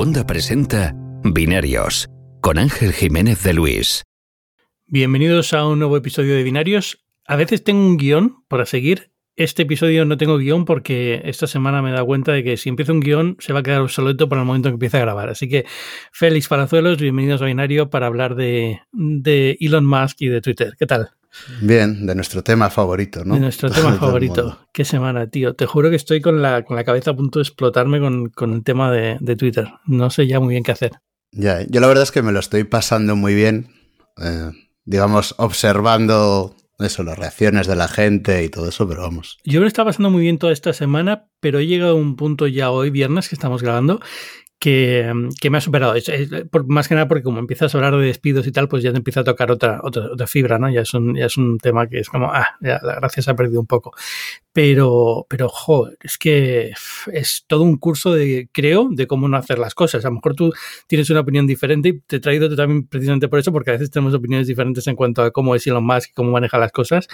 Segunda presenta Binarios con Ángel Jiménez de Luis. Bienvenidos a un nuevo episodio de Binarios. A veces tengo un guion para seguir. Este episodio no tengo guion porque esta semana me he dado cuenta de que si empiezo un guion se va a quedar obsoleto para el momento en que empiece a grabar. Así que, Félix Palazuelos, bienvenidos a Binario para hablar de, de Elon Musk y de Twitter. ¿Qué tal? Bien, de nuestro tema favorito, ¿no? De nuestro tema favorito. Qué semana, tío. Te juro que estoy con la, con la cabeza a punto de explotarme con, con el tema de, de, Twitter. No sé ya muy bien qué hacer. Ya, yo la verdad es que me lo estoy pasando muy bien. Eh, digamos, observando eso, las reacciones de la gente y todo eso, pero vamos. Yo me lo estaba pasando muy bien toda esta semana, pero he llegado a un punto ya hoy, viernes, que estamos grabando, que, que, me ha superado. Es, es, por, más que nada porque como empiezas a hablar de despidos y tal, pues ya te empieza a tocar otra, otra, otra fibra, ¿no? Ya es, un, ya es un tema que es como, ah, ya la gracia se ha perdido un poco. Pero, pero, joder, es que es todo un curso de, creo, de cómo no hacer las cosas. A lo mejor tú tienes una opinión diferente y te he traído también precisamente por eso, porque a veces tenemos opiniones diferentes en cuanto a cómo es Elon Musk y cómo maneja las cosas,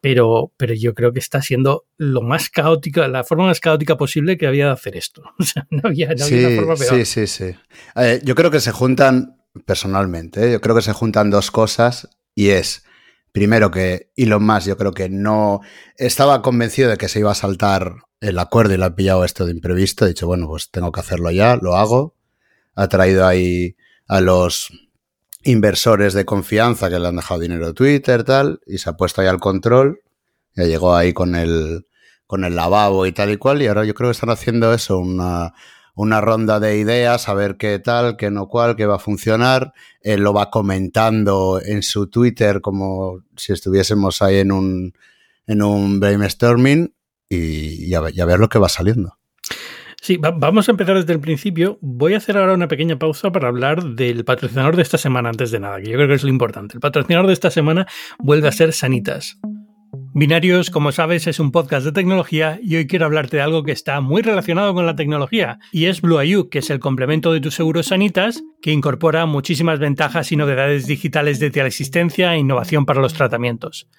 pero, pero yo creo que está siendo lo más caótica, la forma más caótica posible que había de hacer esto. O sea, no había, no sí, había una forma Sí, sí, sí. Eh, yo creo que se juntan, personalmente, ¿eh? yo creo que se juntan dos cosas y es primero que Elon Musk yo creo que no estaba convencido de que se iba a saltar el acuerdo y lo ha pillado esto de imprevisto. Ha dicho, bueno, pues tengo que hacerlo ya, lo hago. Ha traído ahí a los inversores de confianza que le han dejado dinero de Twitter, tal, y se ha puesto ahí al control. Ya llegó ahí con el, con el lavabo y tal y cual, y ahora yo creo que están haciendo eso, una, una ronda de ideas, a ver qué tal, qué no cual, qué va a funcionar. Él lo va comentando en su Twitter como si estuviésemos ahí en un, en un brainstorming y, a, ver lo que va saliendo. Sí, va, vamos a empezar desde el principio. Voy a hacer ahora una pequeña pausa para hablar del patrocinador de esta semana antes de nada, que yo creo que es lo importante. El patrocinador de esta semana vuelve a ser Sanitas. Binarios, como sabes, es un podcast de tecnología y hoy quiero hablarte de algo que está muy relacionado con la tecnología y es Blue IU, que es el complemento de tus seguros sanitas que incorpora muchísimas ventajas y novedades digitales de teleasistencia e innovación para los tratamientos.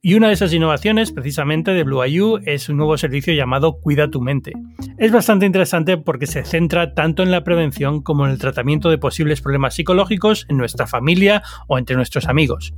Y una de esas innovaciones, precisamente de Blue IU, es un nuevo servicio llamado Cuida tu mente. Es bastante interesante porque se centra tanto en la prevención como en el tratamiento de posibles problemas psicológicos en nuestra familia o entre nuestros amigos.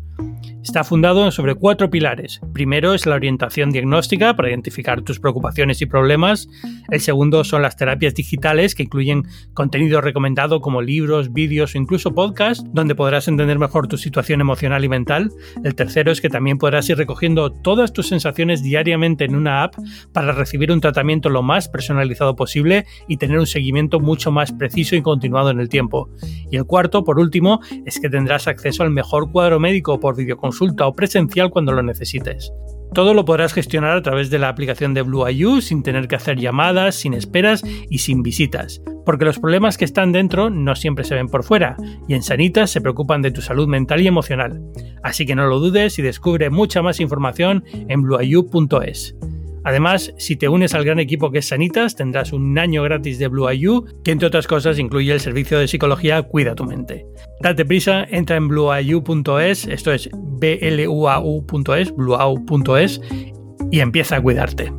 Está fundado sobre cuatro pilares. Primero es la orientación diagnóstica para identificar tus preocupaciones y problemas. El segundo son las terapias digitales que incluyen contenido recomendado como libros, vídeos o incluso podcasts donde podrás entender mejor tu situación emocional y mental. El tercero es que también podrás ir recogiendo todas tus sensaciones diariamente en una app para recibir un tratamiento lo más personalizado posible y tener un seguimiento mucho más preciso y continuado en el tiempo. Y el cuarto, por último, es que tendrás acceso al mejor cuadro médico por videoconsulta o presencial cuando lo necesites. Todo lo podrás gestionar a través de la aplicación de Blue sin tener que hacer llamadas, sin esperas y sin visitas, porque los problemas que están dentro no siempre se ven por fuera, y en Sanitas se preocupan de tu salud mental y emocional. Así que no lo dudes y descubre mucha más información en blueiu.es. Además, si te unes al gran equipo que es Sanitas, tendrás un año gratis de Blue IU, que entre otras cosas incluye el servicio de psicología Cuida tu mente. Date prisa, entra en blueiu.es, esto es bluau.es, bluau.es, y empieza a cuidarte.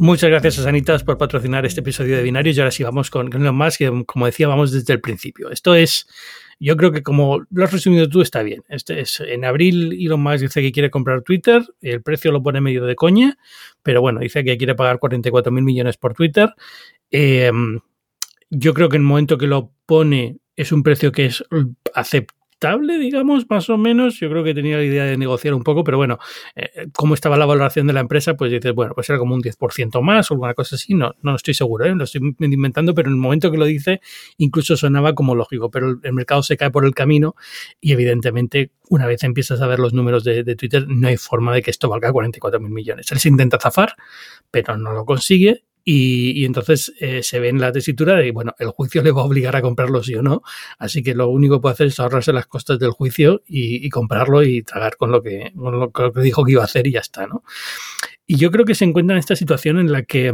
Muchas gracias a Sanitas por patrocinar este episodio de Binarios y ahora sí vamos con, lo más que, como decía, vamos desde el principio. Esto es yo creo que como lo has resumido tú, está bien. Este es, en abril Elon Musk dice que quiere comprar Twitter, el precio lo pone medio de coña, pero bueno, dice que quiere pagar 44 mil millones por Twitter. Eh, yo creo que en el momento que lo pone es un precio que es aceptable digamos, más o menos. Yo creo que tenía la idea de negociar un poco, pero bueno, eh, como estaba la valoración de la empresa, pues dices, bueno, pues era como un 10% más o alguna cosa así. No, no estoy seguro, ¿eh? lo estoy inventando, pero en el momento que lo dice, incluso sonaba como lógico, pero el, el mercado se cae por el camino y evidentemente una vez empiezas a ver los números de, de Twitter, no hay forma de que esto valga 44 mil millones. Él se intenta zafar, pero no lo consigue y, y, entonces eh, se ve en la tesitura de, bueno, el juicio le va a obligar a comprarlo sí o no, así que lo único que puede hacer es ahorrarse las costas del juicio y, y comprarlo y tragar con lo, que, con lo, que dijo que iba a hacer y ya está, ¿no? Y yo creo que se encuentra en esta situación en la que...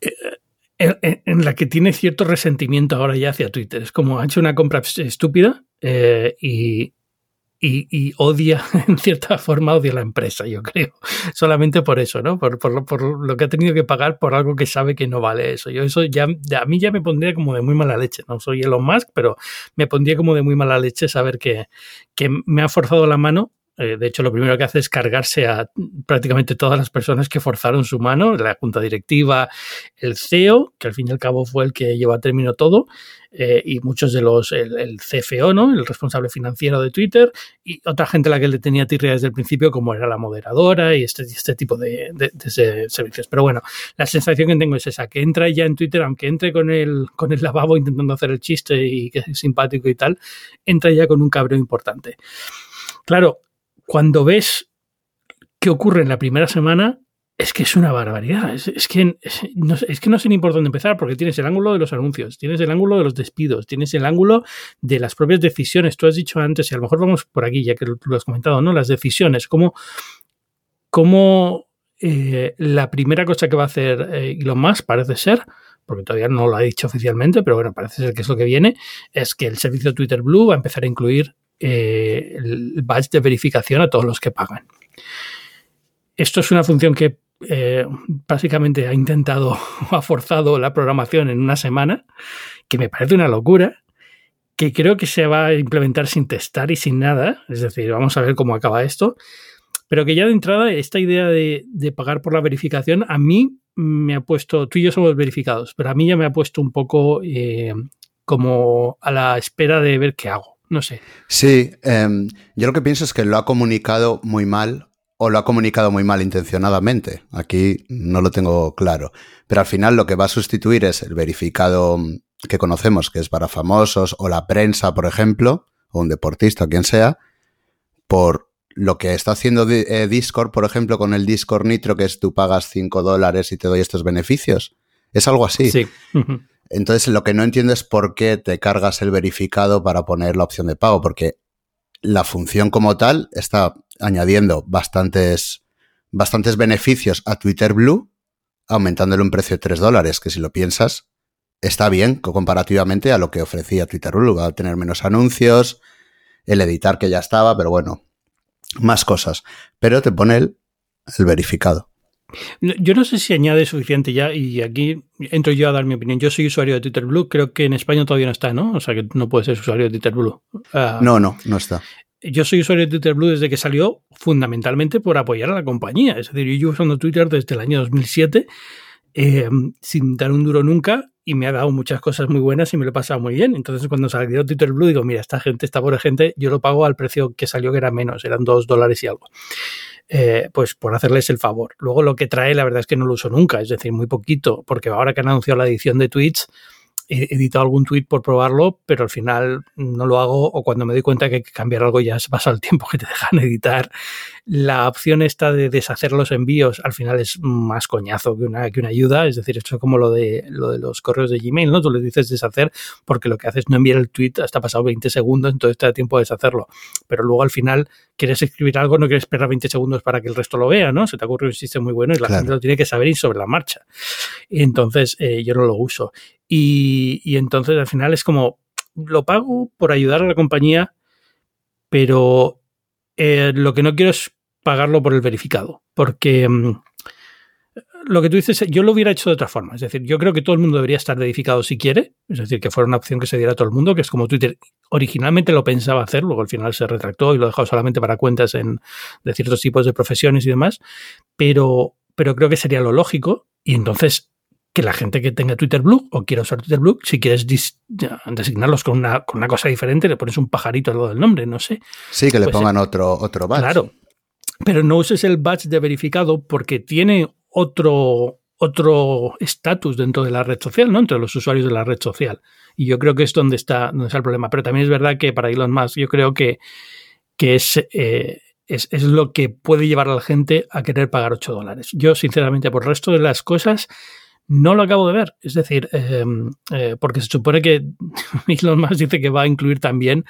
Eh, en la que tiene cierto resentimiento ahora ya hacia Twitter. Es como ha hecho una compra estúpida eh, y, y, odia, en cierta forma, odia la empresa, yo creo. Solamente por eso, ¿no? Por, por, por, lo que ha tenido que pagar por algo que sabe que no vale eso. Yo eso ya, a mí ya me pondría como de muy mala leche. No soy Elon Musk, pero me pondría como de muy mala leche saber que, que me ha forzado la mano eh, de hecho, lo primero que hace es cargarse a prácticamente todas las personas que forzaron su mano, la junta directiva, el CEO, que al fin y al cabo fue el que llevó a término todo, eh, y muchos de los, el, CFO, ¿no? El responsable financiero de Twitter, y otra gente a la que le tenía tirria desde el principio, como era la moderadora y este, este tipo de, servicios. Pero bueno, la sensación que tengo es esa, que entra ya en Twitter, aunque entre con el, con el lavabo intentando hacer el chiste y que es simpático y tal, entra ya con un cabreo importante. Claro, cuando ves qué ocurre en la primera semana, es que es una barbaridad. Es, que, no, es sé ni por dónde empezar, porque tienes el ángulo de los anuncios, tienes el ángulo de los despidos, tienes el ángulo de las propias decisiones. Tú has dicho antes, y a lo mejor vamos por aquí, ya que tú lo has comentado, ¿no? Las decisiones, cómo, cómo eh, la primera cosa que va a hacer eh, Elon Musk parece ser, porque todavía no lo ha dicho oficialmente, pero bueno, parece ser que es lo que viene, es que el servicio Twitter Blue va a empezar a incluir eh, el badge de verificación a todos los que pagan. Esto es una función que eh, básicamente ha intentado o ha forzado la programación en una semana, que me parece una locura, que creo que se va a implementar sin testar y sin nada. Es decir, vamos a ver cómo acaba esto. Pero que ya de entrada, esta idea de, pagar por la verificación, a mí me ha puesto, tú y yo somos verificados, pero a mí ya me ha puesto un poco eh, como a la espera de ver qué hago no sé. Sí, em, yo lo que pienso es que lo ha comunicado muy mal o lo ha comunicado muy mal intencionadamente. Aquí no lo tengo claro. Pero al final lo que va a sustituir es el verificado que conocemos, que es para famosos o la prensa, por ejemplo, o un deportista, o quien sea, por lo que está haciendo eh, Discord, por ejemplo, con el Discord Nitro, que es tú pagas 5 dólares y te doy estos beneficios. Es algo así. Sí. Entonces, lo que no entiendo es por qué te cargas el verificado para poner la opción de pago, porque la función como tal está añadiendo bastantes, bastantes beneficios a Twitter Blue, aumentándole un precio de 3 dólares, que si lo piensas, está bien comparativamente a lo que ofrecía Twitter Blue. Va a tener menos anuncios, el editar que ya estaba, pero bueno, más cosas. Pero te pone el verificado. Yo no sé si añade suficiente ya, y aquí entro yo a dar mi opinión. Yo soy usuario de Twitter Blue, creo que en España todavía no está, ¿no? O sea que no puedes ser usuario de Twitter Blue. Ah, no, no, no está. Yo soy usuario de Twitter Blue desde que salió, fundamentalmente por apoyar a la compañía. Es decir, yo llevo usando Twitter desde el año 2007, eh, sin dar un duro nunca, y me ha dado muchas cosas muy buenas y me lo he pasado muy bien. Entonces, cuando salió Twitter Blue, digo, mira, esta gente, esta pobre gente, yo lo pago al precio que salió, que era menos, eran dos dólares y algo. Eh, pues por hacerles el favor. Luego lo que trae, la verdad es que no lo uso nunca, es decir, muy poquito, porque ahora que han anunciado la edición de tweets, he editado algún tweet por probarlo, pero al final no lo hago o cuando me doy cuenta que hay que cambiar algo ya se pasa el tiempo que te dejan editar. La opción esta de deshacer los envíos al final es más coñazo que una, que una ayuda, es decir, esto es como lo de, lo de los correos de Gmail, ¿no? Tú le dices deshacer porque lo que haces es no enviar el tweet hasta pasado 20 segundos, entonces te da tiempo de deshacerlo. Pero luego al final quieres escribir algo, no quieres esperar 20 segundos para que el resto lo vea, ¿no? Se te ocurre un sistema muy bueno y la gente lo tiene que saber ir sobre la marcha. Entonces eh, yo no lo uso. Y, entonces al final es como, lo pago por ayudar a la compañía, pero eh, lo que no quiero es pagarlo por el verificado, porque mm, lo que tú dices, yo lo hubiera hecho de otra forma. Es decir, yo creo que todo el mundo debería estar verificado si quiere, es decir, que fuera una opción que se diera a todo el mundo, que es como Twitter originalmente lo pensaba hacer, luego al final se retractó y lo dejó solamente para cuentas en, de ciertos tipos de profesiones y demás, pero, pero creo que sería lo lógico y entonces que la gente que tenga Twitter Blue o quiera usar Twitter Blue, si quieres designarlos con una, con una cosa diferente, le pones un pajarito al lado del nombre, no sé. Sí, que le pues, pongan otro, otro badge. Claro. Pero no uses el badge de verificado porque tiene otro otro estatus dentro de la red social, ¿no? Entre los usuarios de la red social. Y yo creo que es donde está, donde está el problema. Pero también es verdad que para Elon Musk yo creo que, que es, eh, es, es, lo que puede llevar a la gente a querer pagar 8 dólares. Yo, sinceramente, por el resto de las cosas, no lo acabo de ver. Es decir, em, eh, porque se supone que Elon Musk dice que va a incluir también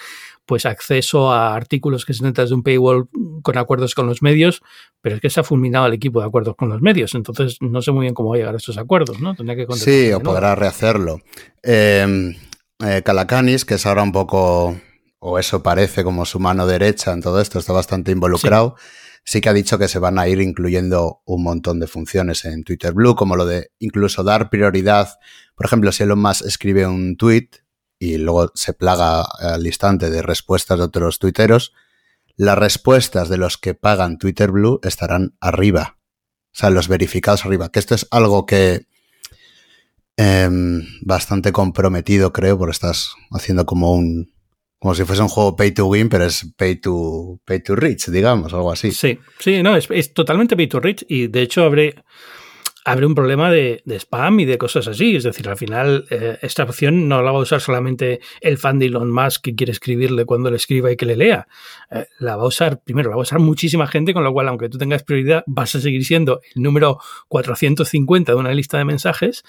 pues acceso a artículos que se necesitan de un paywall con acuerdos con los medios, pero es que se ha fulminado el equipo de acuerdos con los medios, entonces no sé muy bien cómo va a llegar a estos acuerdos, ¿no? Tendría que sí, o podrá rehacerlo. Eh, eh, Calacanis, que es ahora un poco o eso parece como su mano derecha en todo esto, está bastante involucrado. Sí. Que ha dicho que se van a ir incluyendo un montón de funciones en Twitter Blue, como lo de incluso dar prioridad. Por ejemplo, si Elon Musk escribe un tweet y luego se plaga al instante de respuestas de otros tuiteros, las respuestas de los que pagan Twitter Blue estarán arriba. O sea, los verificados arriba. Que esto es algo que eh, bastante comprometido, creo, porque estás haciendo como un. Como si fuese un juego pay to win, pero es pay to, pay to rich, digamos, algo así. Sí, sí, no, es, es totalmente pay to rich. Y de hecho, habré abre un problema de, spam y de cosas así. Es decir, al final, eh, esta opción no la va a usar solamente el fan de Elon Musk que quiere escribirle cuando le escriba y que le lea. Eh, la va a usar, primero, la va a usar muchísima gente, con lo cual, aunque tú tengas prioridad, vas a seguir siendo el número 450 de una lista de mensajes.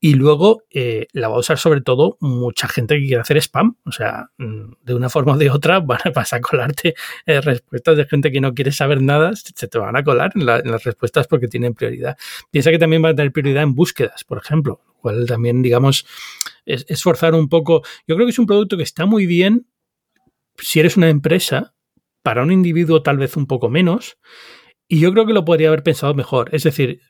Y luego eh, la va a usar sobre todo mucha gente que quiere hacer spam. O sea, mm, de una forma o de otra van a, vas a colarte respuestas de gente que no quiere saber nada, se te van a colar en, la, en, las respuestas porque tienen prioridad. Que también va a tener prioridad en búsquedas, por ejemplo, lo cual también, digamos, es, es forzar un poco. Yo creo que es un producto que está muy bien si eres una empresa, para un individuo tal vez un poco menos, y yo creo que lo podría haber pensado mejor. Es decir,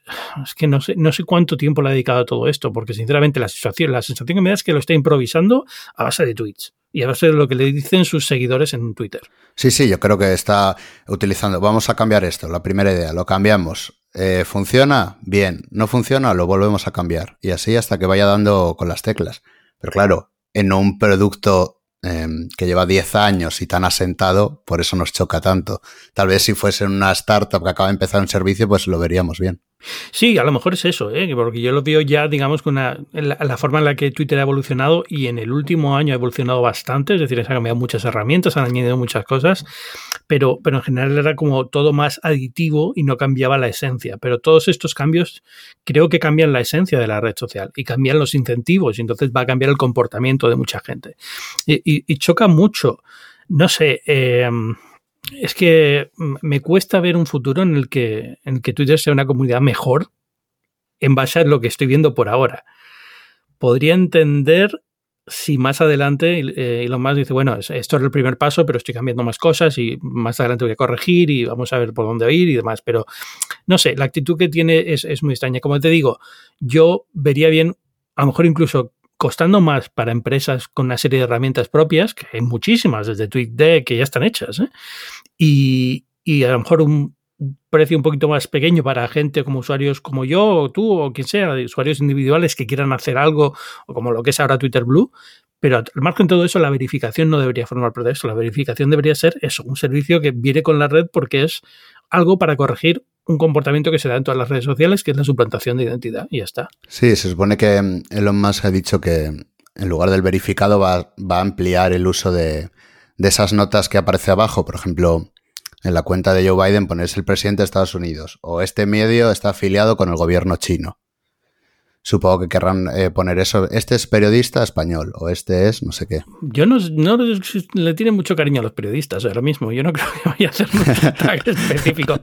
es que no sé, no sé cuánto tiempo le ha dedicado a todo esto, porque sinceramente la sensación, la sensación que me da es que lo está improvisando a base de tweets y a base de lo que le dicen sus seguidores en Twitter. Sí, sí, yo creo que está utilizando. Vamos a cambiar esto, la primera idea, lo cambiamos. Eh, ¿Funciona? Bien. ¿No funciona? Lo volvemos a cambiar. Y así hasta que vaya dando con las teclas. Pero claro, en un producto eh, que lleva 10 años y tan asentado, por eso nos choca tanto. Tal vez si fuese una startup que acaba de empezar un servicio, pues lo veríamos bien. Sí, a lo mejor es eso, ¿eh? porque yo lo veo ya, digamos, con la, la, forma en la que Twitter ha evolucionado y en el último año ha evolucionado bastante, es decir, se han cambiado muchas herramientas, han añadido muchas cosas, pero, pero en general era como todo más aditivo y no cambiaba la esencia. Pero todos estos cambios creo que cambian la esencia de la red social y cambian los incentivos y entonces va a cambiar el comportamiento de mucha gente. Y, y, y choca mucho. No sé, eh, es que me cuesta ver un futuro en el que, en el que Twitter sea una comunidad mejor en base a lo que estoy viendo por ahora. Podría entender si más adelante eh, Elon Musk dice, bueno, esto es el primer paso, pero estoy cambiando más cosas y más adelante voy a corregir y vamos a ver por dónde ir y demás. Pero no sé, la actitud que tiene es, es muy extraña. Como te digo, yo vería bien, a lo mejor incluso costando más para empresas con una serie de herramientas propias, que hay muchísimas, desde TweetDeck, que ya están hechas, ¿eh? y, y, a lo mejor un precio un poquito más pequeño para gente como usuarios como yo, o tú, o quien sea, usuarios individuales que quieran hacer algo, o como lo que es ahora Twitter Blue, pero al margen de todo eso, la verificación no debería formar parte de. La verificación debería ser eso, un servicio que viene con la red porque es algo para corregir un comportamiento que se da en todas las redes sociales, que es la suplantación de identidad, y ya está. Sí, se supone que mm, Elon Musk ha dicho que en lugar del verificado va, va a ampliar el uso de, de, esas notas que aparece abajo. Por ejemplo, en la cuenta de Joe Biden pones el presidente de Estados Unidos o este medio está afiliado con el gobierno chino supongo que querrán eh, poner eso. Este es periodista español o este es no sé qué. Yo no, no le tiene mucho cariño a los periodistas ahora mismo. Yo no creo que vaya a hacer un tag específico,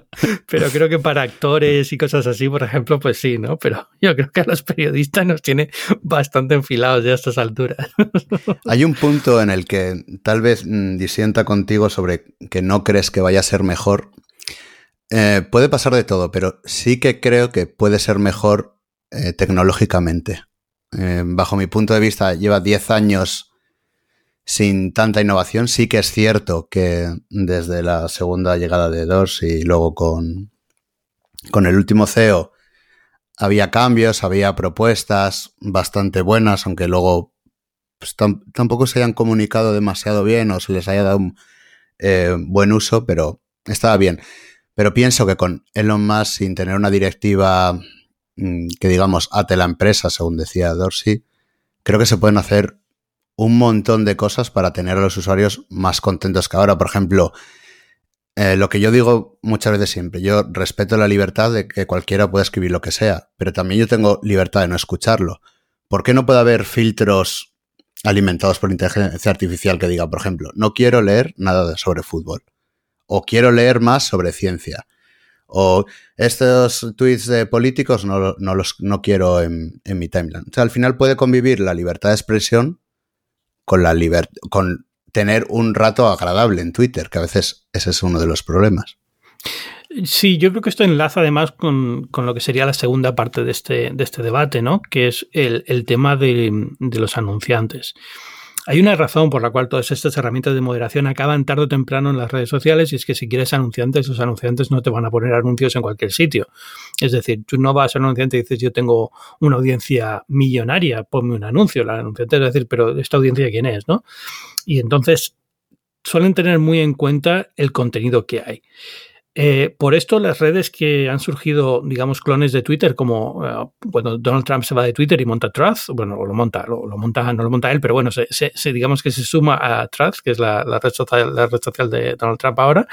pero creo que para actores y cosas así, por ejemplo, pues sí, ¿no? Pero yo creo que a los periodistas nos tiene bastante enfilados ya a estas alturas. Hay un punto en el que tal vez mm, disienta contigo sobre que no crees que vaya a ser mejor. Eh, puede pasar de todo, pero sí que creo que puede ser mejor eh, tecnológicamente. Eh, bajo mi punto de vista, lleva 10 años sin tanta innovación. Sí que es cierto que desde la segunda llegada de DOS y luego con, con el último CEO había cambios, había propuestas bastante buenas, aunque luego pues, tampoco se hayan comunicado demasiado bien o se les haya dado un eh, buen uso, pero estaba bien. Pero pienso que con Elon Musk, sin tener una directiva que digamos ate la empresa, según decía Dorsey, creo que se pueden hacer un montón de cosas para tener a los usuarios más contentos que ahora. Por ejemplo, eh, lo que yo digo muchas veces siempre, yo respeto la libertad de que cualquiera pueda escribir lo que sea, pero también yo tengo libertad de no escucharlo. ¿Por qué no puede haber filtros alimentados por inteligencia artificial que diga, por ejemplo, no quiero leer nada sobre fútbol? O quiero leer más sobre ciencia o estos tweets de políticos no, no los no quiero en, en, mi timeline. O sea, al final puede convivir la libertad de expresión con la con tener un rato agradable en Twitter, que a veces ese es uno de los problemas. Sí, yo creo que esto enlaza además con, lo que sería la segunda parte de este, de este debate, ¿no? Que es el, tema de, los anunciantes. Hay una razón por la cual todas estas herramientas de moderación acaban tarde o temprano en las redes sociales y es que si quieres anunciantes, los anunciantes no te van a poner anuncios en cualquier sitio. Es decir, tú no vas a un anunciante y dices yo tengo una audiencia millonaria, ponme un anuncio. La anunciante es decir, pero esta audiencia quién es, ¿no? Y entonces suelen tener muy en cuenta el contenido que hay. Eh, por esto, las redes que han surgido, digamos, clones de Twitter, como eh, Donald Trump se va de Twitter y monta Truth, bueno, lo monta, lo, monta, no lo monta él, pero bueno, se, digamos que se suma a Truth, que es la, red, social, la red social de Donald Trump ahora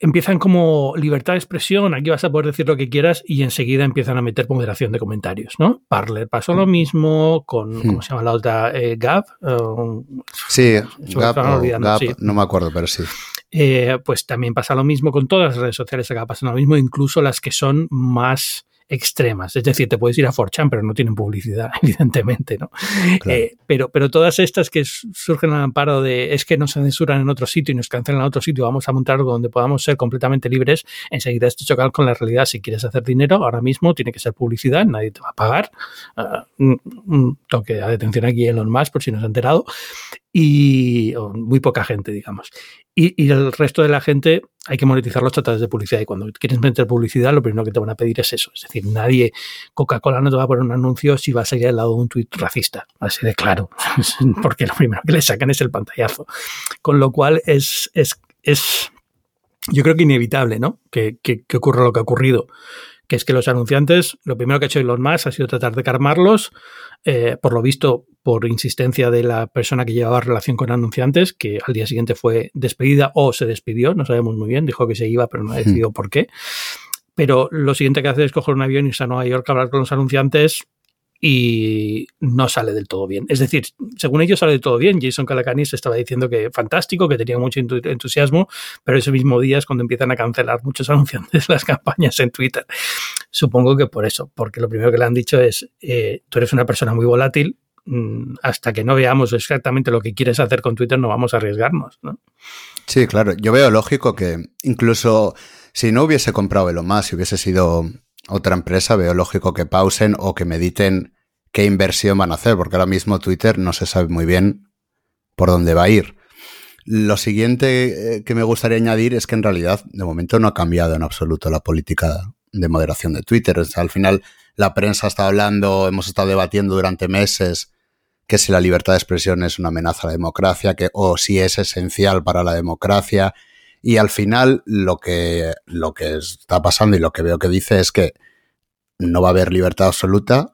empiezan como libertad de expresión, aquí vas a poder decir lo que quieras y enseguida empiezan a meter moderación de comentarios, ¿no? Parler pasó lo mismo con, ¿cómo se llama la otra? Eh, Gap. sí, Gap, no me acuerdo, pero sí. Eh, pues también pasa lo mismo con todas las redes sociales, acá pasa lo mismo, incluso las que son más extremas. Es decir, te puedes ir a 4chan, pero no tienen publicidad, evidentemente, ¿no? Eh, pero, pero todas estas que surgen al amparo de es que nos censuran en otro sitio y nos cancelan en otro sitio, vamos a montar algo donde podamos ser completamente libres, enseguida esto choca con la realidad. Si quieres hacer dinero, ahora mismo tiene que ser publicidad, nadie te va a pagar. Uh, un toque de atención aquí en los más, por si no has enterado. Y muy poca gente, digamos. Y, el resto de la gente hay que monetizarlos a través de publicidad. Y cuando quieres meter publicidad, lo primero que te van a pedir es eso. Es decir, nadie, Coca-Cola no te va a poner un anuncio si vas a ir al lado de un tuit racista. Así de claro. Porque lo primero que le sacan es el pantallazo. Con lo cual es, es, es yo creo que inevitable, ¿no? Que, que, que ocurra lo que ha ocurrido que es que los anunciantes, lo primero que ha hecho Elon Musk ha sido tratar de calmarlos, eh, por lo visto, por insistencia de la persona que llevaba relación con anunciantes, que al día siguiente fue despedida o se despidió, no sabemos muy bien, dijo que se iba, pero no ha decidido por qué. Pero lo siguiente que hace es coger un avión y irse a Nueva York a hablar con los anunciantes y no sale del todo bien. Es decir, según ellos sale del todo bien. Jason Calacanis estaba diciendo que fantástico, que tenía mucho entusiasmo, pero ese mismo día es cuando empiezan a cancelar muchos anunciantes las campañas en Twitter. Supongo que por eso, porque lo primero que le han dicho es, eh, tú eres una persona muy volátil, mm, hasta que no veamos exactamente lo que quieres hacer con Twitter no vamos a arriesgarnos. ¿no? Sí, claro. Yo veo lógico que incluso si no hubiese comprado Elon Musk, si hubiese sido otra empresa, veo lógico que pausen o que mediten qué inversión van a hacer, porque ahora mismo Twitter no se sabe muy bien por dónde va a ir. Lo siguiente eh, que me gustaría añadir es que en realidad de momento no ha cambiado en absoluto la política de moderación de Twitter. al final la prensa está hablando, hemos estado debatiendo durante meses que si la libertad de expresión es una amenaza a la democracia, o si es esencial para la democracia. Y al final lo que, lo que está pasando y lo que veo que dice es que no va a haber libertad absoluta,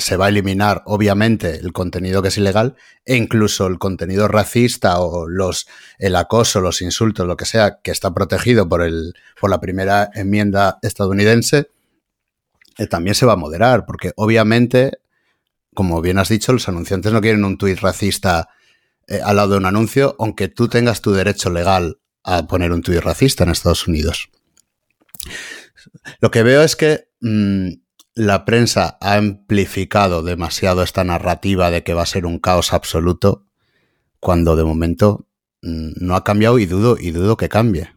se va a eliminar, obviamente, el contenido que es ilegal e incluso el contenido racista o los, el acoso, los insultos, lo que sea, que está protegido por, el, por la primera enmienda estadounidense, eh, también se va a moderar, porque obviamente, como bien has dicho, los anunciantes no quieren un tuit racista eh, al lado de un anuncio, aunque tú tengas tu derecho legal a poner un tuit racista en Estados Unidos. Lo que veo es que mm, la prensa ha amplificado demasiado esta narrativa de que va a ser un caos absoluto, cuando de momento mm, no ha cambiado y dudo, y dudo que cambie.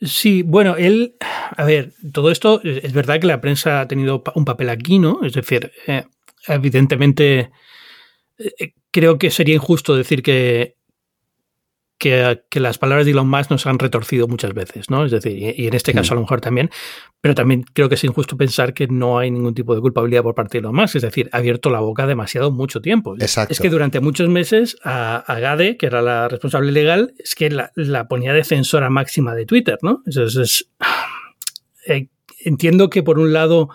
Sí, bueno, él, a ver, todo esto es verdad que la prensa ha tenido un papel aquí, ¿no? Es decir, eh, evidentemente eh, creo que sería injusto decir que que, las palabras de Elon Musk nos han retorcido muchas veces, ¿no? Es decir, y, en este caso a lo mejor también, pero también creo que es injusto pensar que no hay ningún tipo de culpabilidad por parte de Elon Musk, es decir, ha abierto la boca demasiado mucho tiempo. Exacto. Es que durante muchos meses a, Gade, que era la responsable legal, es que la, ponía defensora máxima de Twitter, ¿no? Entonces, eh, entiendo que por un lado...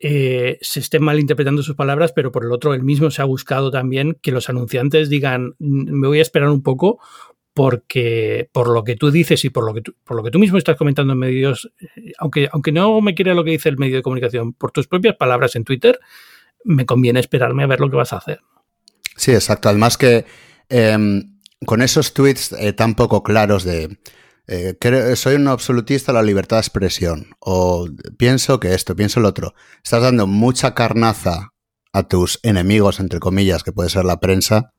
Eh, se estén malinterpretando sus palabras, pero por el otro, él mismo se ha buscado también que los anunciantes digan, mm, me voy a esperar un poco porque por lo que tú dices y por lo que tú, por lo que tú mismo estás comentando en medios, eh, aunque, aunque no me quiera lo que dice el medio de comunicación, por tus propias palabras en Twitter, me conviene esperarme a ver lo que vas a hacer. Sí, exacto. Además que em, con esos tweets eh, tan poco claros de eh, soy un absolutista de la libertad de expresión o pienso que esto, pienso lo otro, estás dando mucha carnaza a tus enemigos, entre comillas, que puede ser la prensa,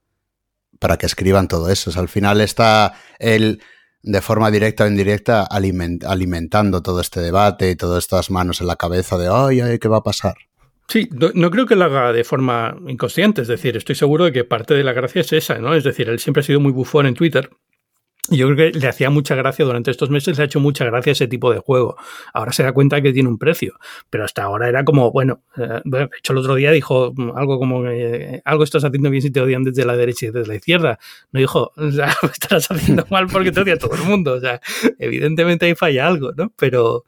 para que escriban todo eso. al final está él de forma directa o indirecta alimentando todo este debate y todas estas manos en la cabeza de, ay, ay, ¿qué va a pasar? Sí, no, creo que lo haga de forma inconsciente, es decir, estoy seguro de que parte de la gracia es esa, ¿no? Es decir, él siempre ha sido muy bufón en Twitter. Yo creo que le hacía mucha gracia durante estos meses, le ha hecho mucha gracia ese tipo de juego. Ahora se da cuenta que tiene un precio, pero hasta ahora era como, bueno, eh, de hecho el otro día dijo algo como, eh, algo estás haciendo bien si te odian desde la derecha y desde la izquierda. No dijo, o sea, estás haciendo mal porque te odia todo el mundo. O sea, evidentemente ahí falla algo, ¿no? Pero,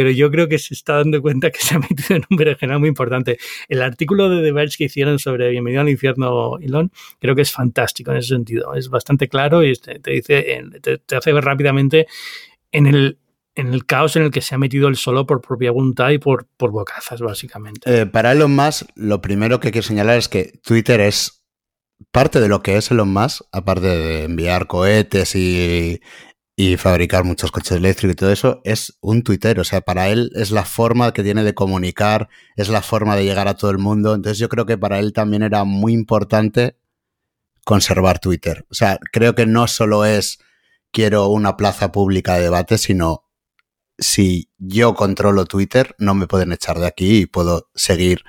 pero yo creo que se está dando cuenta que se ha metido en un berenjenal muy importante. El artículo de The Verge que hicieron sobre Bienvenido al infierno, Elon, creo que es fantástico en ese sentido. Es bastante claro y te, dice, te, hace ver rápidamente en el, en el caos en el que se ha metido él solo por propia voluntad y por, por bocazas, básicamente. Eh, para Elon Musk, lo primero que quiero señalar es que Twitter es parte de lo que es Elon Musk, aparte de enviar cohetes y, y fabricar muchos coches eléctricos y todo eso, es un Twitter. O sea, para él es la forma que tiene de comunicar, es la forma de llegar a todo el mundo. Entonces yo creo que para él también era muy importante conservar Twitter. O sea, creo que no solo es quiero una plaza pública de debate, sino si yo controlo Twitter, no me pueden echar de aquí y puedo seguir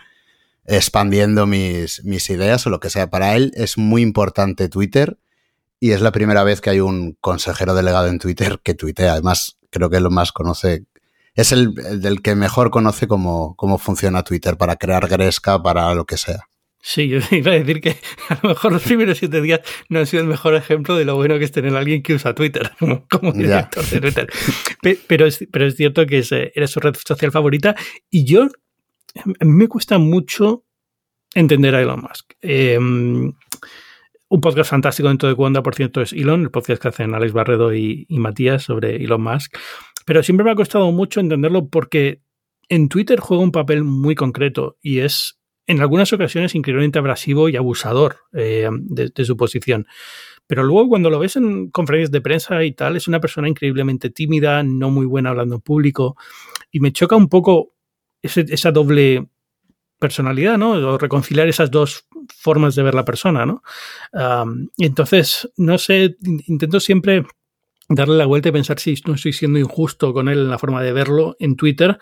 expandiendo mis, mis ideas o lo que sea. Para él es muy importante Twitter y es la primera vez que hay un consejero delegado en Twitter que tuitea. Además, creo que lo más conoce, es el, del que mejor conoce cómo, cómo funciona Twitter para crear Gresca, para lo que sea. Sí, yo iba a decir que a lo mejor los primeros siete días no han sido el mejor ejemplo de lo bueno que es tener a alguien que usa Twitter como, director de Twitter. Pero es, pero es cierto que es, era su red social favorita y yo, a mí me cuesta mucho entender a Elon Musk. Eh, un podcast fantástico dentro de Cuanda, por cierto, es Elon, el podcast que hacen Alex Barredo y, Matías sobre Elon Musk. Pero siempre me ha costado mucho entenderlo porque en Twitter juega un papel muy concreto y es en algunas ocasiones increíblemente abrasivo y abusador eh, de, su posición. Pero luego cuando lo ves en conferencias de prensa y tal, es una persona increíblemente tímida, no muy buena hablando en público. Y me choca un poco esa doble personalidad, ¿no? O reconciliar esas dos formas de ver la persona, ¿no? entonces, no sé, intento siempre darle la vuelta y pensar si no estoy siendo injusto con él en la forma de verlo en Twitter,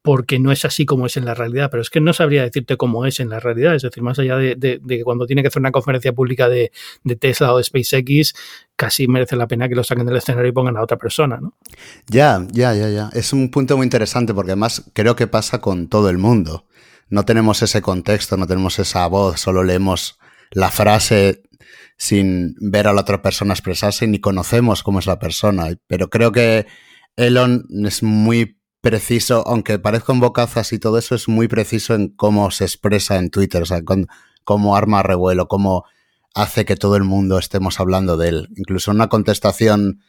porque no es así como es en la realidad, pero es que no sabría decirte cómo es en la realidad, es decir, más allá de, que cuando tiene que hacer una conferencia pública de, Tesla o de SpaceX, casi merece la pena que lo saquen del escenario y pongan a otra persona, ¿no? Ya, ya, ya, ya. Es un punto muy interesante porque además creo que pasa con todo el mundo no tenemos ese contexto, no tenemos esa voz, solo leemos la frase sin ver a la otra persona expresarse ni conocemos cómo es la persona. Pero creo que Elon es muy preciso, aunque parezcan bocazas y todo eso, es muy preciso en cómo se expresa en Twitter, o sea, cómo arma revuelo, cómo hace que todo el mundo estemos hablando de él. Incluso una contestación,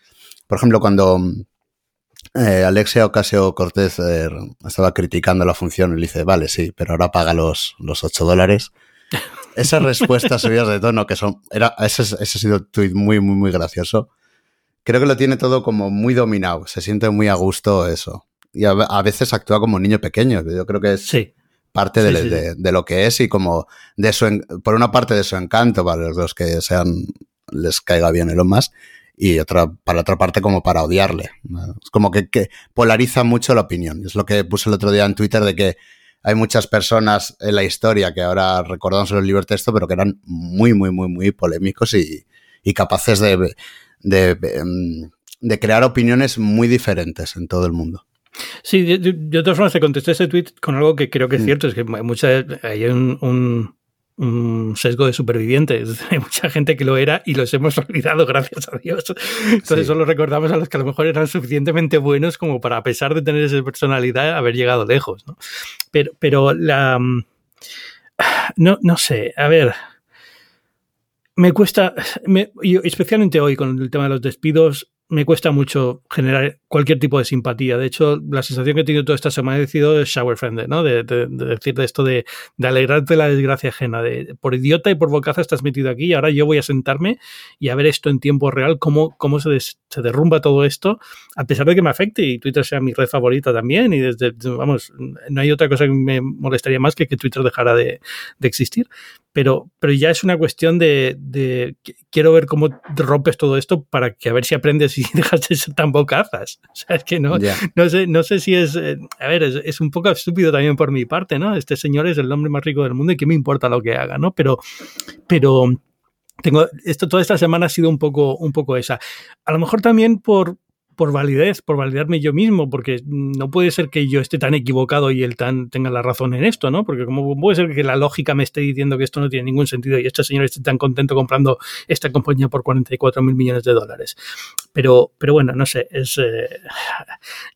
por ejemplo, cuando eh, Alexia Ocasio Cortez eh, estaba criticando la función y le dice, vale, sí, pero ahora paga los, los 8 dólares. Esas respuestas subidas de tono que son, era, ese, ese ha sido un tweet muy, muy, muy gracioso. Creo que lo tiene todo como muy dominado, se siente muy a gusto eso. Y a, veces actúa como un niño pequeño, yo creo que es parte de, de, lo que es y como de su, por una parte de su encanto para los que sean, les caiga bien Elon Musk y otra, para otra parte como para odiarle. Es como que, polariza mucho la opinión. Es lo que puse el otro día en Twitter de que hay muchas personas en la historia que ahora recordamos en los libros de texto, pero que eran muy, muy, muy, muy polémicos y, capaces de, em, de, crear opiniones muy diferentes en todo el mundo. Sí, de, otra forma, se contesté ese tweet con algo que creo que es mm. cierto, es que mucha, hay un un sesgo de supervivientes. Hay mucha gente que lo era y los hemos olvidado, gracias a Dios. Entonces solo recordamos a los que a lo mejor eran suficientemente buenos como para, a pesar de tener esa personalidad, haber llegado lejos. ¿no? Pero, pero la... Mm, no, no sé, a ver me cuesta, especialmente hoy con el tema de los despidos, me cuesta mucho generar cualquier tipo de simpatía. De hecho, la sensación que he tenido toda esta semana he sido shower friend, ¿no? De, de esto de, alegrarte de la desgracia ajena, de por idiota y por bocaza estás metido aquí y ahora yo voy a sentarme y a ver esto en tiempo real, cómo, cómo se, se derrumba todo esto, a pesar de que me afecte y Twitter sea mi red favorita también y desde, vamos, no hay otra cosa que me molestaría más que que Twitter dejara de, de existir pero, pero ya es una cuestión de, de, quiero ver cómo rompes todo esto para que a ver si aprendes y dejas de ser tan bocazas. O sea, es que no, no, sé, no sé si es, eh, a ver, es, es, un poco estúpido también por mi parte, ¿no? Este señor es el hombre más rico del mundo y qué me importa lo que haga, ¿no? Pero, pero tengo, esto toda esta semana ha sido un poco, un poco esa. A lo mejor también por, por validez, por validarme yo mismo, porque no puede ser que yo esté tan equivocado y él tan tenga la razón en esto, ¿no? Porque como puede ser que la lógica me esté diciendo que esto no tiene ningún sentido y este señor esté tan contento comprando esta compañía por 44 mil millones de dólares. Pero, pero bueno, no sé, es eh,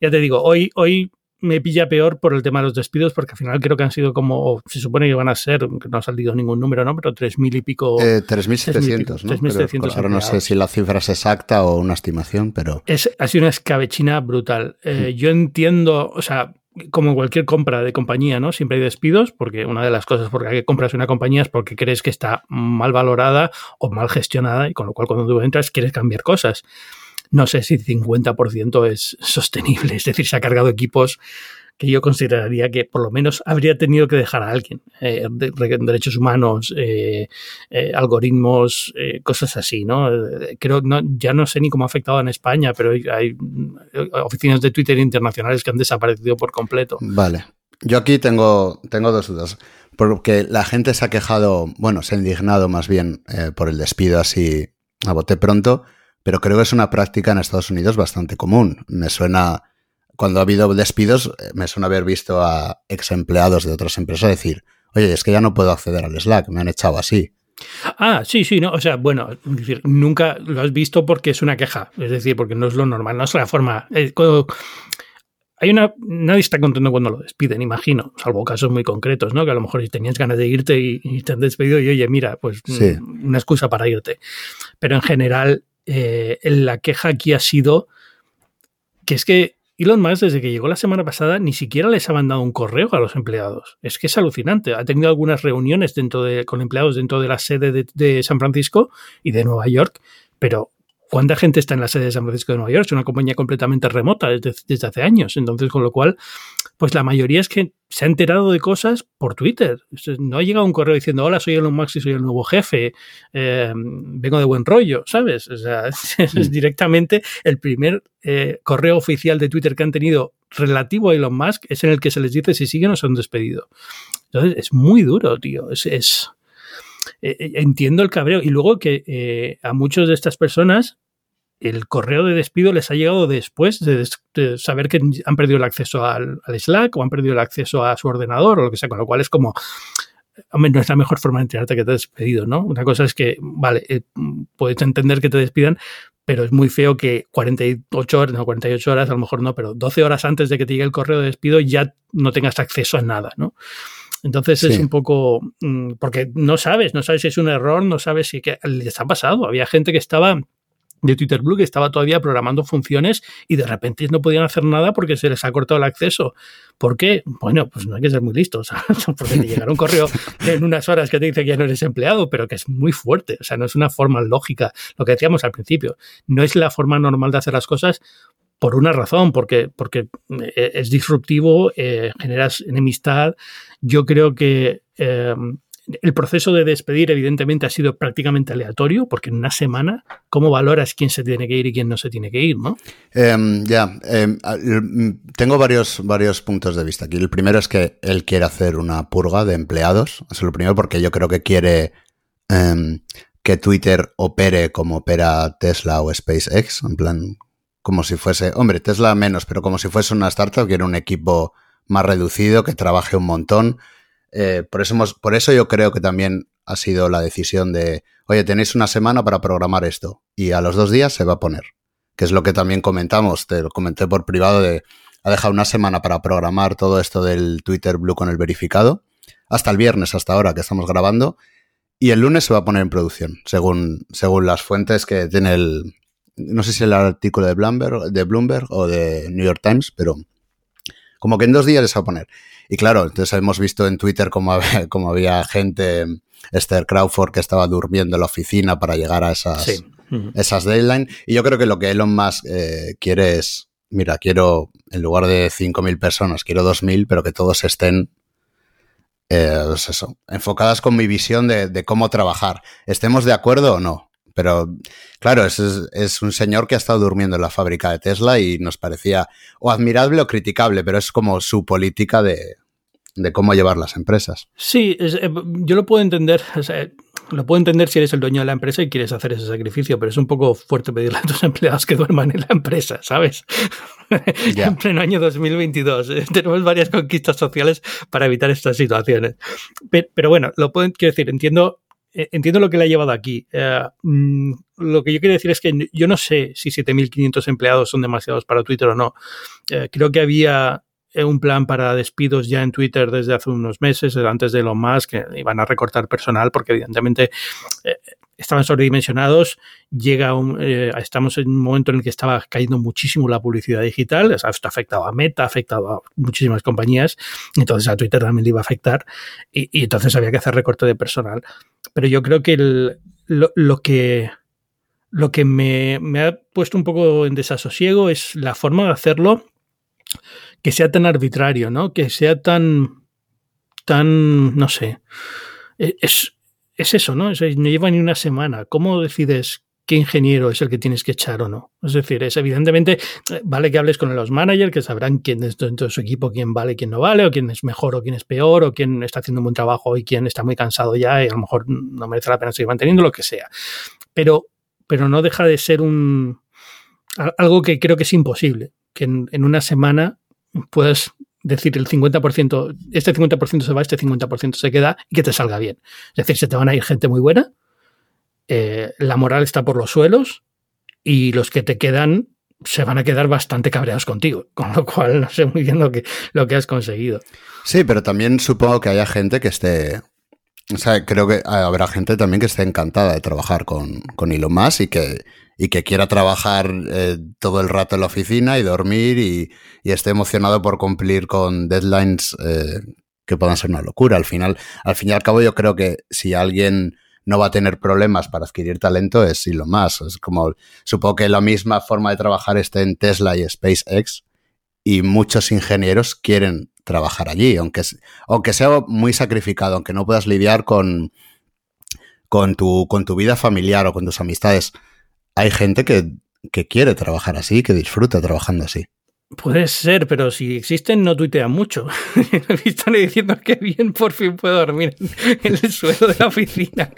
ya te digo, hoy, hoy me pilla peor por el tema de los despidos, porque al final creo que han sido como, se supone que van a ser, no ha salido ningún número, ¿no? Pero 3.000 y pico. Eh, 3.700, ¿no? 3.700. Ahora no sé si la cifra es exacta o una estimación, pero. Es, ha sido una escabechina brutal. Eh, yo entiendo, o sea, como cualquier compra de compañía, ¿no? Siempre hay despidos, porque una de las cosas por las que compras una compañía es porque crees que está mal valorada o mal gestionada, y con lo cual cuando tú entras quieres cambiar cosas no sé si 50% es sostenible. Es decir, se ha cargado equipos que yo consideraría que por lo menos habría tenido que dejar a alguien. Eh, derechos humanos, eh, eh, algoritmos, cosas así, ¿no? Creo, no, ya no sé ni cómo ha afectado en España, pero hay, oficinas de Twitter internacionales que han desaparecido por completo. Vale. Yo aquí tengo, tengo dos dudas. Porque la gente se ha quejado, bueno, se ha indignado más bien por el despido así a bote pronto pero creo que es una práctica en Estados Unidos bastante común. Me suena, cuando ha habido despidos, eh, me suena haber visto a ex empleados de otras empresas decir, oye, es que ya no puedo acceder al Slack, me han echado así. Ah, sí, sí, no, o sea, bueno, decir, nunca lo has visto porque es una queja, es decir, porque no es lo normal, no es la forma. Eh, hay una. Nadie está contento cuando lo despiden, imagino, salvo casos muy concretos, ¿no? Que a lo mejor tenías ganas de irte y, te han despedido y oye, mira, pues mm, una excusa para irte. Pero en general, eh, la queja aquí ha sido que es que Elon Musk, desde que llegó la semana pasada, ni siquiera les ha mandado un correo a los empleados. Es que es alucinante. Ha tenido algunas reuniones dentro de, con empleados dentro de la sede de, San Francisco y de Nueva York, pero ¿cuánta gente está en la sede de San Francisco de Nueva York? Es una compañía completamente remota desde, desde hace años. Entonces, con lo cual, pues la mayoría es que se ha enterado de cosas por Twitter. No ha llegado un correo diciendo, hola, soy Elon Musk y soy el nuevo jefe, eh, vengo de buen rollo, ¿sabes? O sea, es, directamente el primer eh, correo oficial de Twitter que han tenido relativo a Elon Musk, es en el que se les dice si siguen o se han despedido. Entonces, es muy duro, tío. Es, es eh, entiendo el cabreo. Y luego que a muchas de estas personas el correo de despido les ha llegado después de, saber que han perdido el acceso al, Slack o han perdido el acceso a su ordenador o lo que sea, con lo cual es como, hombre, no es la mejor forma de enterarte que te has despedido, ¿no? Una cosa es que, vale, eh, puedes entender que te despidan, pero es muy feo que 48 horas, no 48 horas, a lo mejor no, pero 12 horas antes de que te llegue el correo de despido ya no tengas acceso a nada, ¿no? Entonces es un poco, mm, porque no sabes, no sabes si es un error, no sabes si que les ha pasado. Había gente que estaba de Twitter Blue que estaba todavía programando funciones y de repente no podían hacer nada porque se les ha cortado el acceso. ¿Por qué? Bueno, pues no hay que ser muy listos, porque te llegará un correo en unas horas que te dice que ya no eres empleado, pero que es muy fuerte, o sea, no es una forma lógica, lo que decíamos al principio, no es la forma normal de hacer las cosas por una razón, porque, porque eh, es disruptivo, eh, generas enemistad. Yo creo que eh, el proceso de despedir, evidentemente, ha sido prácticamente aleatorio, porque en una semana, ¿cómo valoras quién se tiene que ir y quién no se tiene que ir? ¿no? Em, ya, em, tengo varios, varios puntos de vista aquí. El primero es que él quiere hacer una purga de empleados. Eso es lo primero, porque yo creo que quiere em, que Twitter opere como opera Tesla o SpaceX, en plan, como si fuese, hombre, Tesla menos, pero como si fuese una startup, quiere un equipo más reducido, que trabaje un montón eh, por, eso por eso yo creo que también ha sido la decisión de, oye, tenéis una semana para programar esto y a los dos días se va a poner, que es lo que también comentamos, te lo comenté por privado de, ha dejado una semana para programar todo esto del Twitter Blue con el verificado, hasta el viernes, hasta ahora que estamos grabando, y el lunes se va a poner en producción, según, según las fuentes que tiene el, no sé si el artículo de Bloomberg, de Bloomberg o de New York Times, pero como que en dos días se va a poner. Y claro, entonces hemos visto en Twitter había, como había gente, Esther Crawford, que estaba durmiendo en la oficina para llegar a esas, esas deadlines. Y yo creo que lo que Elon Musk eh, quiere es, mira, quiero, en lugar de 5.000 personas, quiero 2.000, pero que todos estén eh, pues eso, enfocadas con mi visión de, cómo trabajar. Estemos de acuerdo o no. Pero claro, es, es, un señor que ha estado durmiendo en la fábrica de Tesla y nos parecía o admirable o criticable, pero es como su política de, de cómo llevar las empresas. Sí, eh, yo lo puedo entender. lo puedo entender si eres el dueño de la empresa y quieres hacer ese sacrificio, pero es un poco fuerte pedirle a tus empleados que duerman en la empresa, ¿sabes? en pleno año 2022. Eh, tenemos varias conquistas sociales para evitar estas situaciones. Pero, bueno, lo puedo quiero decir, entiendo eh, entiendo lo que le ha llevado aquí. Mm, lo que yo quiero decir es que yo no sé si 7.500 empleados son demasiados para Twitter o no. creo que había eh, un plan para despidos ya en Twitter desde hace unos meses, eh, antes de lo más, que iban a recortar personal porque evidentemente eh, estaban sobredimensionados. Llega un, estamos en un momento en el que estaba cayendo muchísimo la publicidad digital. Esto ha afectado a Meta, ha afectado a muchísimas compañías. Entonces a Twitter también le iba a afectar. Y, entonces había que hacer recorte de personal. Pero yo creo que lo, que lo que me, me, ha puesto un poco en desasosiego es la forma de hacerlo que sea tan arbitrario, ¿no? Que sea tan, tan, no sé. E, es, es eso, ¿no? Es, no lleva ni una semana. ¿Cómo decides qué ingeniero es el que tienes que echar o no? Es decir, es evidentemente, eh, vale que hables con los managers, que sabrán quién es dentro de su equipo, quién vale, quién no vale, o quién es mejor o quién es peor, o quién está haciendo un buen trabajo y quién está muy cansado ya y a lo mejor no merece la pena seguir manteniendo, lo que sea. Pero, pero no deja de ser un algo que creo que es imposible, que en una semana puedes decir el 50%, este 50% se va, este 50% se queda y que te salga bien. Es decir, se te van a ir gente muy buena, eh, la moral está por los suelos y los que te quedan se van a quedar bastante cabreados contigo, con lo cual no sé muy bien lo que, lo que has conseguido. Sí, pero también supongo que haya gente que esté... O sea, creo que habrá gente también que esté encantada de trabajar con, con Elon Musk y que, y que quiera trabajar eh, todo el rato en la oficina y dormir y, esté emocionado por cumplir con deadlines eh, que puedan ser una locura. Al final, al fin y al cabo, yo creo que si alguien no va a tener problemas para adquirir talento es lo más. Es como, supongo que la misma forma de trabajar esté en Tesla y SpaceX y muchos ingenieros quieren trabajar allí, aunque, aunque sea muy sacrificado, aunque no puedas lidiar con, con, tu, con tu vida familiar o con tus amistades hay gente que, quiere trabajar así, que disfruta trabajando así. Puede ser, pero si existen no tuitean mucho. He diciendo que bien por fin puedo dormir en el suelo de la oficina.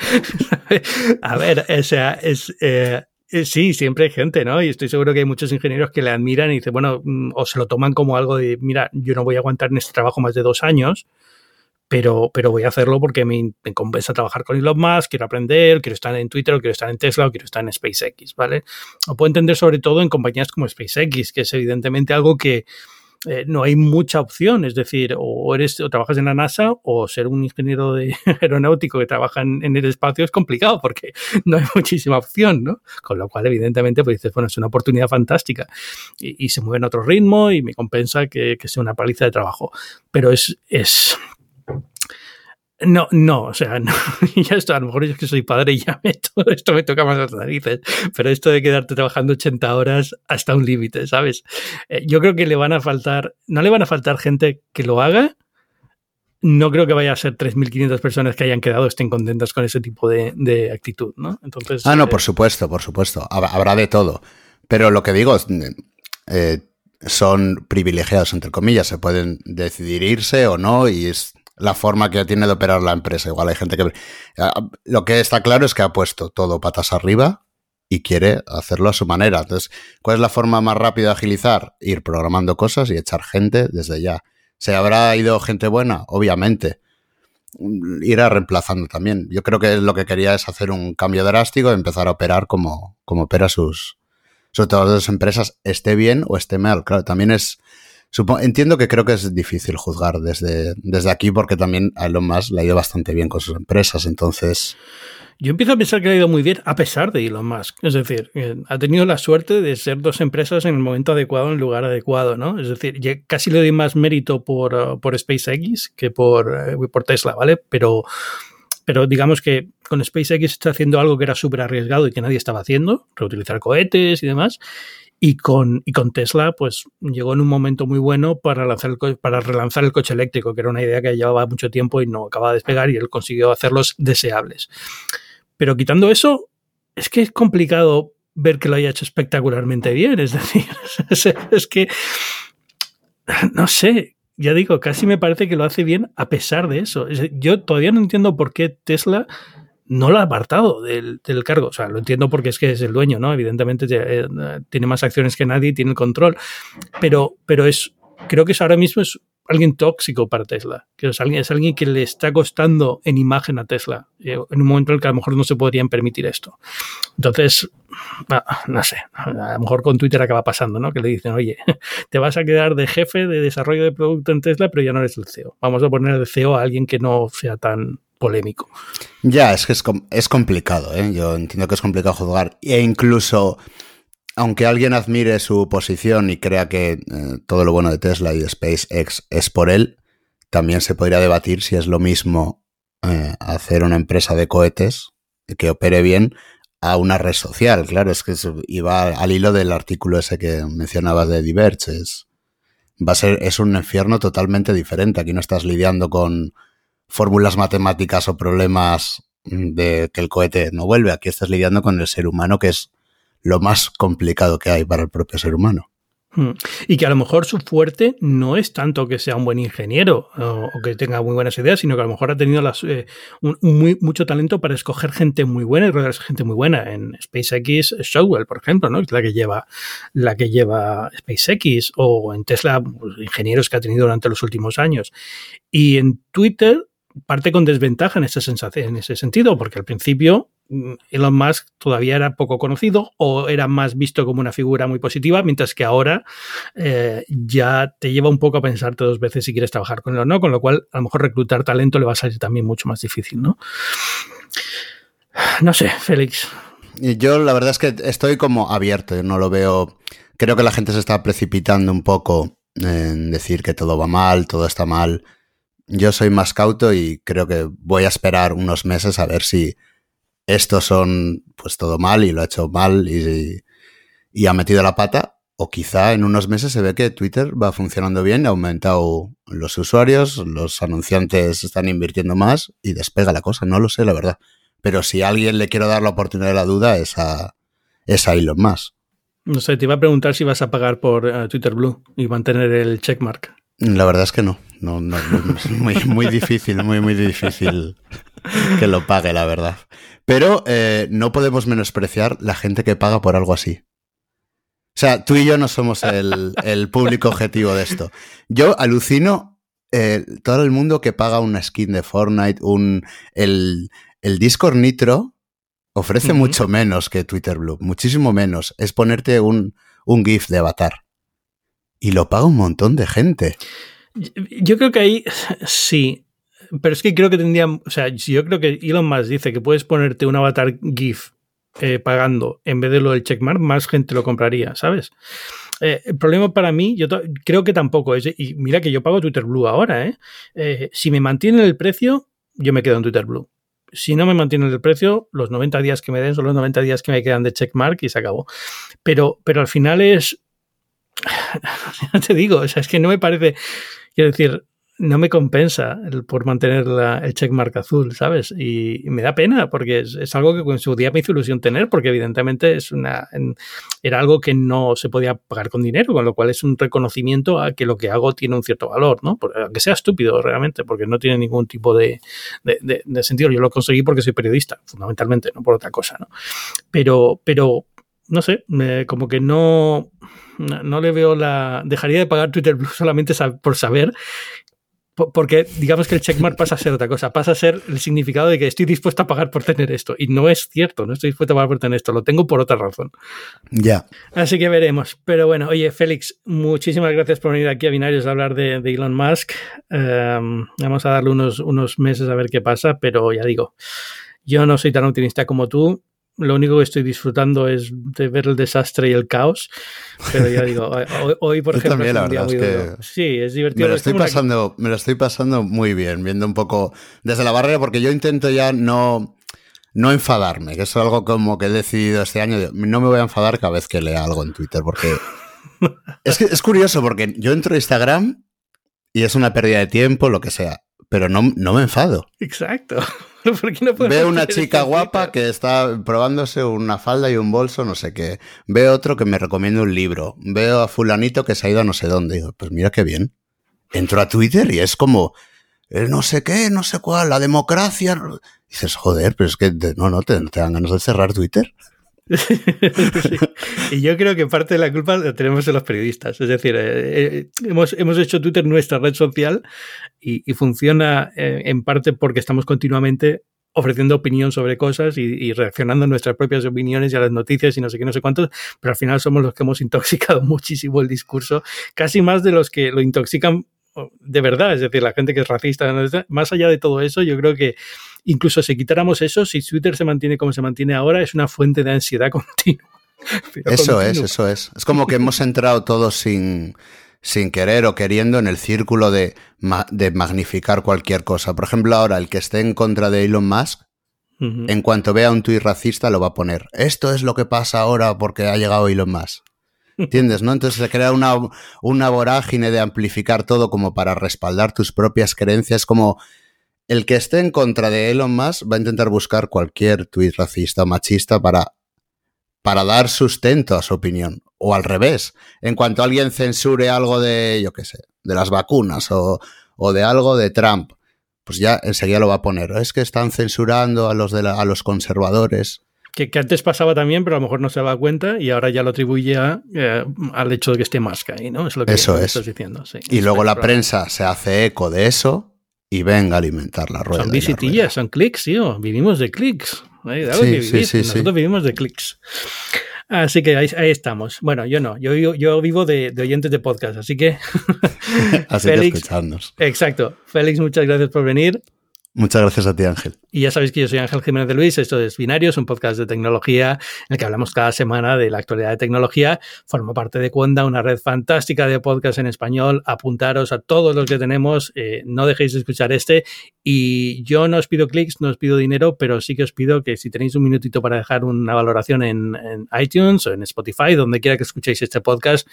A ver, o sea, es... Eh, sí, siempre hay gente, ¿no? Y estoy seguro que hay muchos ingenieros que le admiran y dicen, bueno, mm, o se lo toman como algo de, mira, yo no voy a aguantar en este trabajo más de dos años, pero, pero voy a hacerlo porque me, me, compensa trabajar con Elon Musk, quiero aprender, quiero estar en Twitter, o quiero estar en Tesla, o quiero estar en SpaceX, ¿vale? Lo puedo entender sobre todo en compañías como SpaceX, que es evidentemente algo que eh, no hay mucha opción, es decir, o eres o trabajas en la NASA o ser un ingeniero de aeronáutico que trabaja en, el espacio es complicado porque no hay muchísima opción, ¿no? Con lo cual, evidentemente, pues dices, bueno, es una oportunidad fantástica y, se mueve en otro ritmo y me compensa que, que sea una paliza de trabajo. Pero es, es no, no, o sea, no, ya esto, a lo mejor es que soy padre y ya me, todo esto me toca más las narices, pero esto de quedarte trabajando 80 horas hasta un límite, ¿sabes? Eh, yo creo que le van a faltar, no le van a faltar gente que lo haga, no creo que vaya a ser 3.500 personas que hayan quedado estén contentas con ese tipo de, actitud, ¿no? Entonces... Ah, no, por eh, supuesto, por supuesto, habrá de todo, pero lo que digo, eh, son privilegiados, entre comillas, se pueden decidir irse o no y es la forma que tiene de operar la empresa. Igual hay gente que... Ah, lo que está claro es que ha puesto todo patas arriba y quiere hacerlo a su manera. Entonces, ¿cuál es la forma más rápida de agilizar? Ir programando cosas y echar gente desde ya. ¿Se habrá ido gente buena? Obviamente. Irá reemplazando también. Yo creo que lo que quería es hacer un cambio drástico y empezar a operar como, como opera sus, sobre todo las empresas, esté bien o esté mal. Claro, también es entiendo que creo que es difícil juzgar desde, desde aquí porque también a Elon Musk le ha ido bastante bien con sus empresas, entonces... Yo empiezo a pensar que le ha ido muy bien a pesar de Elon Musk. Es decir, eh, ha tenido la suerte de ser dos empresas en el momento adecuado, en el lugar adecuado, ¿no? Es decir, casi le doy más mérito por, uh, por SpaceX que por, eh, por Tesla, ¿vale? Pero pero digamos que con SpaceX está haciendo algo que era súper arriesgado y que nadie estaba haciendo, reutilizar cohetes y demás. Y con, y con Tesla, pues llegó en un momento muy bueno para, lanzar para relanzar el coche eléctrico, que era una idea que llevaba mucho tiempo y no acababa de despegar y él consiguió hacerlos deseables. Pero quitando eso, es que es complicado ver que lo haya hecho espectacularmente bien. Es decir, es, que, no sé, ya digo, casi me parece que lo hace bien a pesar de eso. Yo todavía no entiendo por qué Tesla no lo ha apartado del, cargo. O sea, lo entiendo porque es que es el dueño, ¿no? Evidentemente eh, tiene más acciones que nadie, tiene el control. Pero, pero es, creo que ahora mismo es alguien tóxico para Tesla. Que es alguien, es alguien que le está costando en imagen a Tesla. Eh, en un momento en el que a lo mejor no se podrían permitir esto. Entonces, no sé, a lo mejor con Twitter acaba pasando, ¿no? Que le dicen, oye, te vas a quedar de jefe de desarrollo de producto en Tesla, pero ya no eres el CEO. Vamos a poner de CEO a alguien que no sea tan polémico. Ya, es que es, complicado, ¿eh? Yo entiendo que es complicado juzgar. E incluso, aunque alguien admire su posición y crea que eh, todo lo bueno de Tesla y de SpaceX es por él, también se podría debatir si es lo mismo eh, hacer una empresa de cohetes que opere bien a una red social. Claro, es que iba al hilo del artículo ese que mencionabas de Diverge. va a ser, es un infierno totalmente diferente. Aquí no estás lidiando con fórmulas matemáticas o problemas de que el cohete no vuelve. Aquí estás lidiando con el ser humano, que es lo más complicado que hay para el propio ser humano. Hmm. Y que a lo mejor su fuerte no es tanto que sea un buen ingeniero o, que tenga muy buenas ideas, sino que a lo mejor ha tenido las, eh, mucho talento para escoger gente muy buena y rodearse de gente muy buena. En SpaceX, Showell, por ejemplo, ¿no? es la que lleva, la que lleva SpaceX, o en Tesla, pues, ingenieros que ha tenido durante los últimos años. Y en Twitter, parte con desventaja en ese, en ese sentido, porque al principio mm, Elon Musk todavía era poco conocido o era más visto como una figura muy positiva, mientras que ahora eh, ya te lleva un poco a pensarte dos veces si quieres trabajar con él o no, con lo cual a lo mejor reclutar talento le va a salir también mucho más difícil, ¿no? No sé, Félix. Yo la verdad es que estoy como abierto, no lo veo. Creo que la gente se está precipitando un poco en decir que todo va mal, todo está mal yo soy más cauto y creo que voy a esperar unos meses a ver si estos son pues todo mal y lo ha hecho mal y, y, ha metido la pata. O quizá en unos meses se ve que Twitter va funcionando bien, ha aumentado los usuarios, los anunciantes están invirtiendo más y despega la cosa. No lo sé, la verdad. Pero si a alguien le quiero dar la oportunidad de la duda es a, es a Elon Musk. No sé, te iba a preguntar si vas a pagar por eh, Twitter Blue y mantener el checkmark. La verdad es que no. No, no, es muy, muy difícil, muy, muy difícil que lo pague, la verdad. Pero eh, no podemos menospreciar la gente que paga por algo así. O sea, tú y yo no somos el, público objetivo de esto. Yo alucino eh, todo el mundo que paga una skin de Fortnite, un, el, el Discord Nitro ofrece mucho menos que Twitter Blue, muchísimo menos. Es ponerte un, un GIF de avatar. Y lo paga un montón de gente. Yo creo que ahí sí. Pero es que creo que tendría. O sea, yo creo que Elon Musk dice que puedes ponerte un avatar GIF eh, pagando en vez de lo del checkmark, más gente lo compraría, ¿sabes? Eh, el problema para mí, yo creo que tampoco es. Y mira que yo pago Twitter Blue ahora, ¿eh? ¿eh? Si me mantienen el precio, yo me quedo en Twitter Blue. Si no me mantienen el precio, los 90 días que me den son los 90 días que me quedan de checkmark y se acabó. Pero, pero al final es. ya te digo, o sea, es que no me parece. Quiero decir, no me compensa el, por mantener el checkmark azul, ¿sabes? Y, me da pena porque es, algo que en su día me hizo ilusión tener porque evidentemente es una, era algo que no se podía pagar con dinero, con lo cual es un reconocimiento a que lo que hago tiene un cierto valor, ¿no? aunque sea estúpido realmente, porque no tiene ningún tipo de, sentido. Yo lo conseguí porque soy periodista, fundamentalmente, no por otra cosa, ¿no? Pero, pero no sé, como que no no, le veo la. Dejaría de pagar Twitter Blue solamente por saber. Porque digamos que el checkmark pasa a ser otra cosa, pasa a ser el significado de que estoy dispuesto a pagar por tener esto. Y no es cierto, no estoy dispuesto a pagar por tener esto, lo tengo por otra razón. Ya. Así que veremos. Pero bueno, oye, Félix, muchísimas gracias por venir aquí a Binarios a hablar de, Elon Musk. Em, vamos a darle unos, unos meses a ver qué pasa, pero ya digo, yo no soy tan optimista como tú lo único que estoy disfrutando es de ver el desastre y el caos. Pero ya digo, hoy, por ejemplo, también, es un día Sí, es divertido. Me lo, estoy pasando, me lo estoy pasando muy bien, viendo un poco desde la barrera, porque yo intento ya no, no enfadarme, que es algo como que he decidido este año. No me voy a enfadar cada vez que lea algo en Twitter, porque es que es curioso, porque yo entro a Instagram y es una pérdida de tiempo, lo que sea, pero no, no me enfado. Exacto. Veo una chica guapa que está probándose una falda y un bolso, no sé qué. Veo otro que me recomienda un libro. Veo a fulanito que se ha ido a no sé dónde. Digo, pues mira qué bien. Entro a Twitter y es como, el no sé qué, no sé cuál, la democracia. dices, joder, pero es que no, no, te, te dan ganas de cerrar Twitter. Y yo creo que parte de la culpa la tenemos en los periodistas. Es decir, eh, eh, hemos, hemos, hecho Twitter nuestra red social y, funciona eh, en parte porque estamos continuamente ofreciendo opinión sobre cosas y, reaccionando a nuestras propias opiniones y a las noticias y no sé qué, no sé cuántos, pero al final somos los que hemos intoxicado muchísimo el discurso, casi más de los que lo intoxican de verdad, es decir, la gente que es racista, más allá de todo eso, yo creo que incluso si quitáramos eso, si Twitter se mantiene como se mantiene ahora, es una fuente de ansiedad continua. eso es, eso es. Es como que hemos entrado todos sin, sin querer o queriendo en el círculo de, de magnificar cualquier cosa. Por ejemplo, ahora el que esté en contra de Elon Musk, en cuanto vea un tuit racista, lo va a poner. Esto es lo que pasa ahora porque ha llegado Elon Musk. ¿Entiendes? ¿no? Entonces se crea una, una vorágine de amplificar todo como para respaldar tus propias creencias, como el que esté en contra de Elon Musk va a intentar buscar cualquier tuit racista o machista para, para dar sustento a su opinión. O al revés, en cuanto alguien censure algo de, yo qué sé, de las vacunas o, o de algo de Trump, pues ya enseguida lo va a poner. Es que están censurando a los, de a los conservadores. Que, antes pasaba también, pero a lo mejor no se da cuenta y ahora ya lo atribuye eh, al hecho de que esté más ahí, ¿no? Es lo que eso estás diciendo. y luego la prensa se hace eco de eso y venga a alimentar la rueda. Son visitillas, son clics, tío. Vivimos de clics. Sí, sí, Nosotros vivimos de clics. Así que ahí, estamos. Bueno, yo no, yo, yo, vivo de, oyentes de podcast, así que... así Félix, que escuchadnos. Exacto. Félix, muchas gracias por venir. Muchas gracias a ti, Ángel. Y ya sabéis que yo soy Ángel Jiménez de Luis, esto es Binarios, un podcast de tecnología en el que hablamos cada semana de la actualidad de tecnología. Formo parte de Cuenda, una red fantástica de podcasts en español. Apuntaros a todos los que tenemos, eh, no dejéis de escuchar este. Y yo no os pido clics, no os pido dinero, pero sí que os pido que si tenéis un minutito para dejar una valoración en, en iTunes o en Spotify, donde quiera que escuchéis este podcast,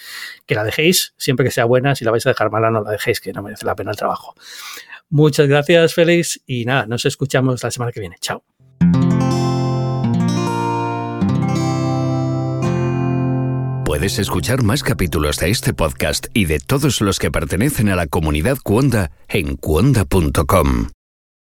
que la dejéis, siempre que sea buena. Si la vais a dejar mala, no la dejéis, que no merece la pena el trabajo. Muchas gracias, Félix. Y nada, nos escuchamos la semana que viene. Chao. Puedes escuchar más capítulos de este podcast y de todos los que pertenecen a la comunidad Cuonda en cuonda.com.